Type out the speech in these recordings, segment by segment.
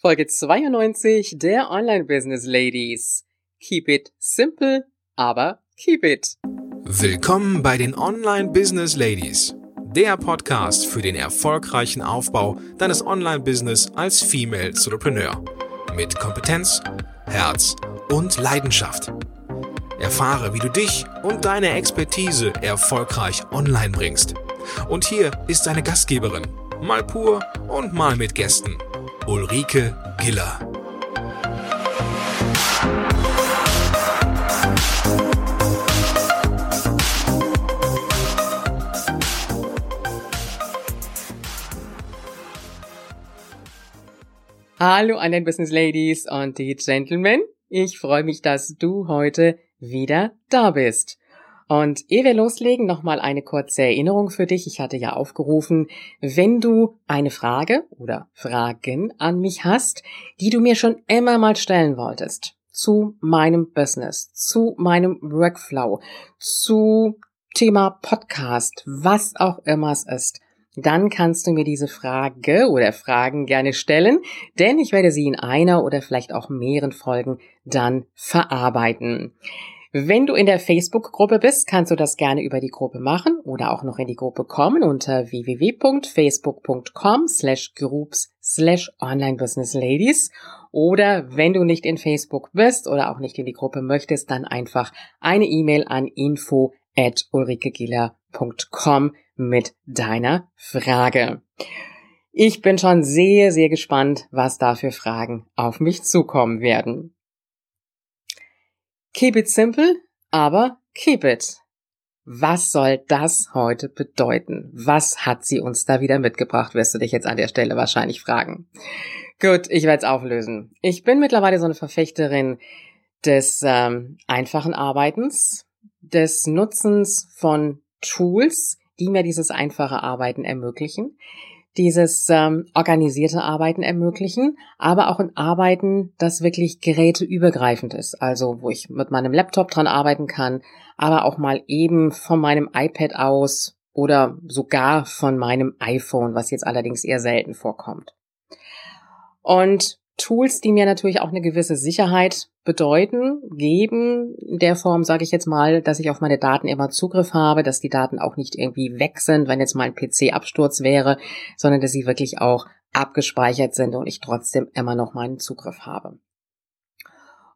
Folge 92 der Online Business Ladies. Keep it simple, aber keep it. Willkommen bei den Online Business Ladies, der Podcast für den erfolgreichen Aufbau deines Online Business als Female Entrepreneur mit Kompetenz, Herz und Leidenschaft. Erfahre, wie du dich und deine Expertise erfolgreich online bringst. Und hier ist deine Gastgeberin, mal pur und mal mit Gästen Ulrike Giller. Hallo an den Business Ladies und die Gentlemen. Ich freue mich, dass du heute wieder da bist. Und ehe wir loslegen, nochmal eine kurze Erinnerung für dich. Ich hatte ja aufgerufen, wenn du eine Frage oder Fragen an mich hast, die du mir schon immer mal stellen wolltest, zu meinem Business, zu meinem Workflow, zu Thema Podcast, was auch immer es ist, dann kannst du mir diese Frage oder Fragen gerne stellen, denn ich werde sie in einer oder vielleicht auch mehreren Folgen dann verarbeiten. Wenn du in der Facebook-Gruppe bist, kannst du das gerne über die Gruppe machen oder auch noch in die Gruppe kommen unter www.facebook.com slash groups slash online business ladies. Oder wenn du nicht in Facebook bist oder auch nicht in die Gruppe möchtest, dann einfach eine E-Mail an info at ulrikegiller.com mit deiner Frage. Ich bin schon sehr, sehr gespannt, was da für Fragen auf mich zukommen werden. Keep it simple, aber keep it. Was soll das heute bedeuten? Was hat sie uns da wieder mitgebracht, wirst du dich jetzt an der Stelle wahrscheinlich fragen. Gut, ich werde es auflösen. Ich bin mittlerweile so eine Verfechterin des ähm, einfachen Arbeitens, des Nutzens von Tools, die mir dieses einfache Arbeiten ermöglichen, dieses ähm, organisierte Arbeiten ermöglichen, aber auch ein Arbeiten, das wirklich geräteübergreifend ist. Also wo ich mit meinem Laptop dran arbeiten kann, aber auch mal eben von meinem iPad aus oder sogar von meinem iPhone, was jetzt allerdings eher selten vorkommt. Und Tools, die mir natürlich auch eine gewisse Sicherheit bedeuten, geben, in der Form sage ich jetzt mal, dass ich auf meine Daten immer Zugriff habe, dass die Daten auch nicht irgendwie weg sind, wenn jetzt mal ein PC-Absturz wäre, sondern dass sie wirklich auch abgespeichert sind und ich trotzdem immer noch meinen Zugriff habe.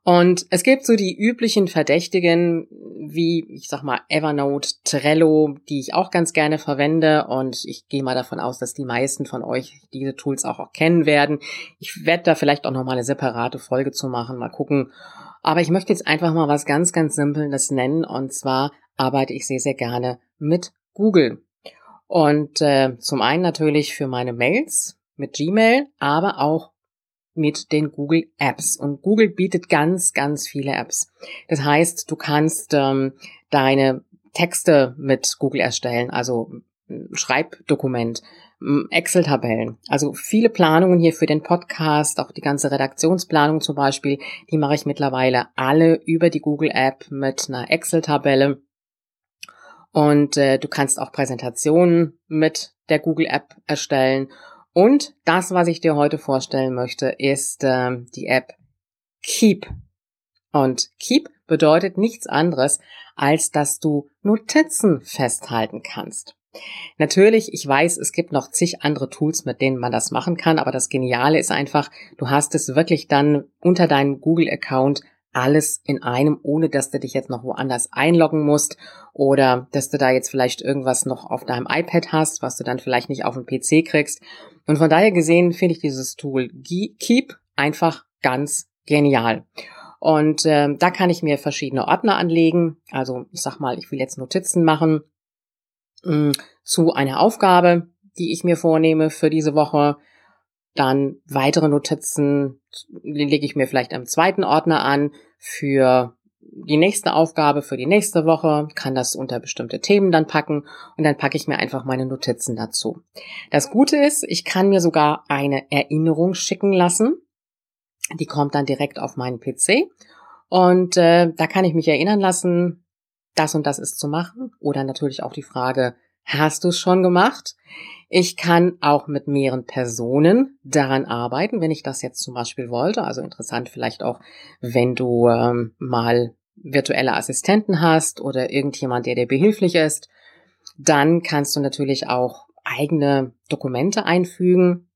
Und es gibt so die üblichen Verdächtigen, wie, ich sag mal, Evernote, Trello, die ich auch ganz gerne verwende. Und ich gehe mal davon aus, dass die meisten von euch diese Tools auch, auch kennen werden. Ich werde da vielleicht auch nochmal eine separate Folge zu machen, mal gucken. Aber ich möchte jetzt einfach mal was ganz, ganz Simples nennen. Und zwar arbeite ich sehr, sehr gerne mit Google. Und äh, zum einen natürlich für meine Mails mit Gmail, aber auch mit den Google Apps. Und Google bietet ganz, ganz viele Apps. Das heißt, du kannst ähm, deine Texte mit Google erstellen, also Schreibdokument, Excel-Tabellen. Also viele Planungen hier für den Podcast, auch die ganze Redaktionsplanung zum Beispiel, die mache ich mittlerweile alle über die Google App mit einer Excel-Tabelle. Und äh, du kannst auch Präsentationen mit der Google App erstellen und das, was ich dir heute vorstellen möchte, ist äh, die App Keep. Und Keep bedeutet nichts anderes, als dass du Notizen festhalten kannst. Natürlich, ich weiß, es gibt noch zig andere Tools, mit denen man das machen kann, aber das Geniale ist einfach, du hast es wirklich dann unter deinem Google-Account alles in einem, ohne dass du dich jetzt noch woanders einloggen musst oder dass du da jetzt vielleicht irgendwas noch auf deinem iPad hast, was du dann vielleicht nicht auf dem PC kriegst. Und von daher gesehen finde ich dieses Tool Keep einfach ganz genial. Und äh, da kann ich mir verschiedene Ordner anlegen. Also ich sag mal, ich will jetzt Notizen machen mh, mm, zu einer Aufgabe, die ich mir vornehme für diese Woche. Dann weitere Notizen lege ich mir vielleicht am zweiten Ordner an für die nächste Aufgabe für die nächste Woche, kann das unter bestimmte Themen dann packen und dann packe ich mir einfach meine Notizen dazu. Das Gute ist, ich kann mir sogar eine Erinnerung schicken lassen. Die kommt dann direkt auf meinen PC und äh, da kann ich mich erinnern lassen, das und das ist zu machen oder natürlich auch die Frage, hast du es schon gemacht? Ich kann auch mit mehreren Personen daran arbeiten, wenn ich das jetzt zum Beispiel wollte. Also interessant vielleicht auch, wenn du ähm, mal virtuelle Assistenten hast oder irgendjemand, der dir behilflich ist. Dann kannst du natürlich auch eigene Dokumente einfügen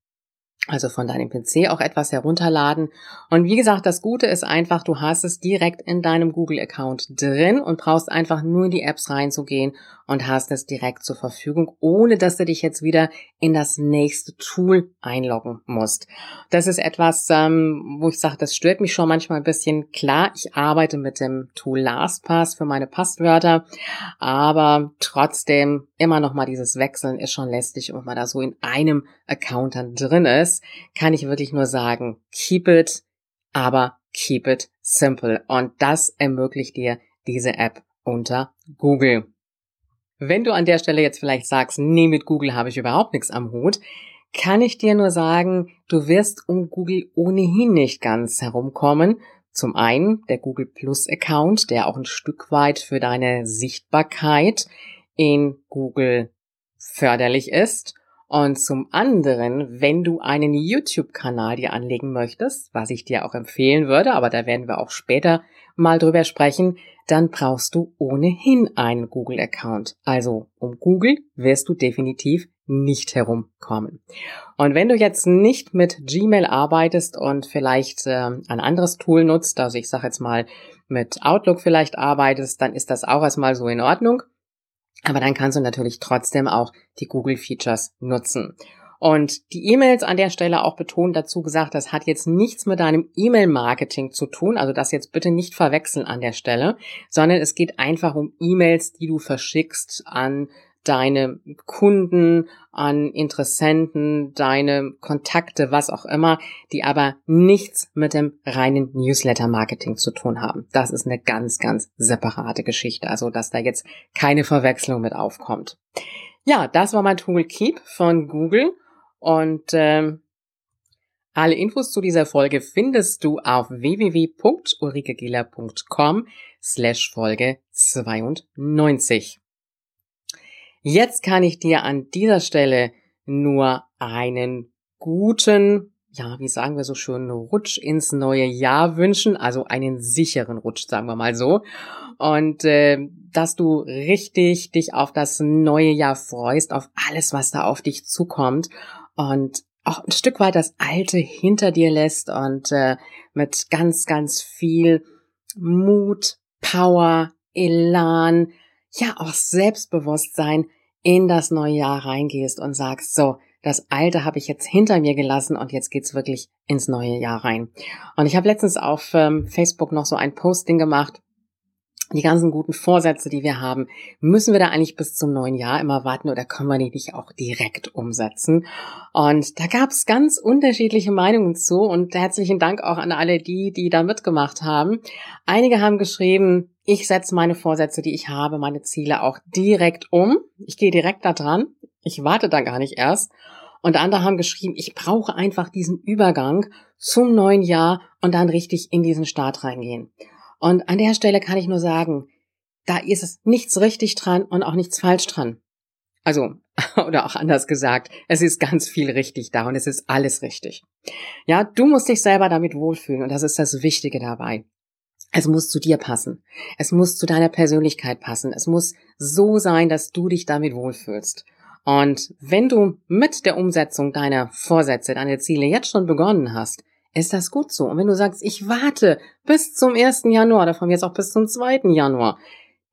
also von deinem PC auch etwas herunterladen. Und wie gesagt, das Gute ist einfach, du hast es direkt in deinem Google-Account drin und brauchst einfach nur in die Apps reinzugehen und hast es direkt zur Verfügung, ohne dass du dich jetzt wieder in das nächste Tool einloggen musst. Das ist etwas, ähm, wo ich sage, das stört mich schon manchmal ein bisschen. Klar, ich arbeite mit dem Tool LastPass für meine Passwörter, aber trotzdem immer noch mal dieses Wechseln ist schon lästig, wenn man da so in einem Account dann drin ist, kann ich wirklich nur sagen, keep it, aber keep it simple. Und das ermöglicht dir diese App unter Google. Wenn du an der Stelle jetzt vielleicht sagst, nee, mit Google habe ich überhaupt nichts am Hut, kann ich dir nur sagen, du wirst um Google ohnehin nicht ganz herumkommen. Zum einen der Google Plus Account, der auch ein Stück weit für deine Sichtbarkeit in Google förderlich ist. Und zum anderen, wenn du einen YouTube-Kanal dir anlegen möchtest, was ich dir auch empfehlen würde, aber da werden wir auch später mal drüber sprechen, dann brauchst du ohnehin einen Google-Account. Also um Google wirst du definitiv nicht herumkommen. Und wenn du jetzt nicht mit Gmail arbeitest und vielleicht äh, ein anderes Tool nutzt, also ich sage jetzt mal mit Outlook vielleicht arbeitest, dann ist das auch erstmal so in Ordnung. Aber dann kannst du natürlich trotzdem auch die Google Features nutzen. Und die E-Mails an der Stelle auch betont dazu gesagt, das hat jetzt nichts mit deinem E-Mail-Marketing zu tun, also das jetzt bitte nicht verwechseln an der Stelle, sondern es geht einfach um E-Mails, die du verschickst an deine Kunden, an Interessenten, deine Kontakte, was auch immer, die aber nichts mit dem reinen Newsletter-Marketing zu tun haben. Das ist eine ganz, ganz separate Geschichte, also dass da jetzt keine Verwechslung mit aufkommt. Ja, das war mein Tool Keep von Google. Und ähm, alle Infos zu dieser Folge findest du auf www.ulrikegiller.com slash Folge 92. Jetzt kann ich dir an dieser Stelle nur einen guten, ja, wie sagen wir so schön, Rutsch ins neue Jahr wünschen, also einen sicheren Rutsch, sagen wir mal so. Und äh, dass du richtig dich auf das neue Jahr freust, auf alles, was da auf dich zukommt und auch ein Stück weit das Alte hinter dir lässt und äh, mit ganz, ganz viel Mut, Power, Elan, ja auch Selbstbewusstsein in das neue Jahr reingehst und sagst, so, das Alte habe ich jetzt hinter mir gelassen und jetzt geht's wirklich ins neue Jahr rein. Und ich habe letztens auf ähm, Facebook noch so ein Posting gemacht, die ganzen guten Vorsätze, die wir haben, müssen wir da eigentlich bis zum neuen Jahr immer warten oder können wir die nicht auch direkt umsetzen? Und da gab es ganz unterschiedliche Meinungen zu und herzlichen Dank auch an alle die, die da mitgemacht haben. Einige haben geschrieben, ich setze meine Vorsätze, die ich habe, meine Ziele auch direkt um. Ich gehe direkt da dran. Ich warte da gar nicht erst. Und andere haben geschrieben, ich brauche einfach diesen Übergang zum neuen Jahr und dann richtig in diesen Start reingehen. Und an der Stelle kann ich nur sagen, da ist es nichts richtig dran und auch nichts falsch dran. Also, oder auch anders gesagt, es ist ganz viel richtig da und es ist alles richtig. Ja, du musst dich selber damit wohlfühlen und das ist das Wichtige dabei. Es muss zu dir passen. Es muss zu deiner Persönlichkeit passen. Es muss so sein, dass du dich damit wohlfühlst. Und wenn du mit der Umsetzung deiner Vorsätze, deiner Ziele jetzt schon begonnen hast, ist das gut so. Und wenn du sagst, ich warte bis zum 1. Januar oder von jetzt auch bis zum 2. Januar,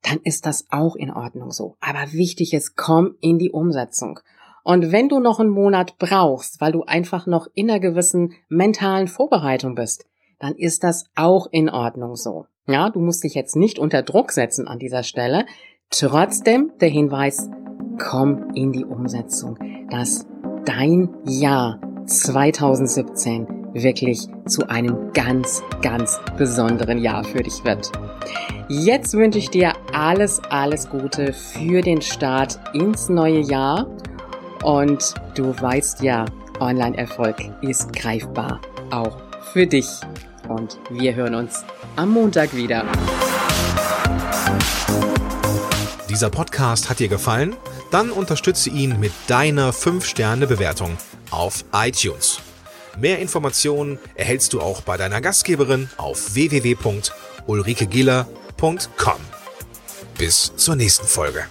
dann ist das auch in Ordnung so. Aber wichtig ist, komm in die Umsetzung. Und wenn du noch einen Monat brauchst, weil du einfach noch in einer gewissen mentalen Vorbereitung bist, dann ist das auch in Ordnung so. Ja, du musst dich jetzt nicht unter Druck setzen an dieser Stelle. Trotzdem der Hinweis, komm in die Umsetzung, dass dein Jahr 2017 wirklich zu einem ganz, ganz besonderen Jahr für dich wird. Jetzt wünsche ich dir alles, alles Gute für den Start ins neue Jahr. Und du weißt ja, Online-Erfolg ist greifbar, auch für dich. Und wir hören uns am Montag wieder. Dieser Podcast hat dir gefallen? Dann unterstütze ihn mit deiner 5-Sterne-Bewertung auf iTunes. Mehr Informationen erhältst du auch bei deiner Gastgeberin auf www.ulrikegiller.com. Bis zur nächsten Folge.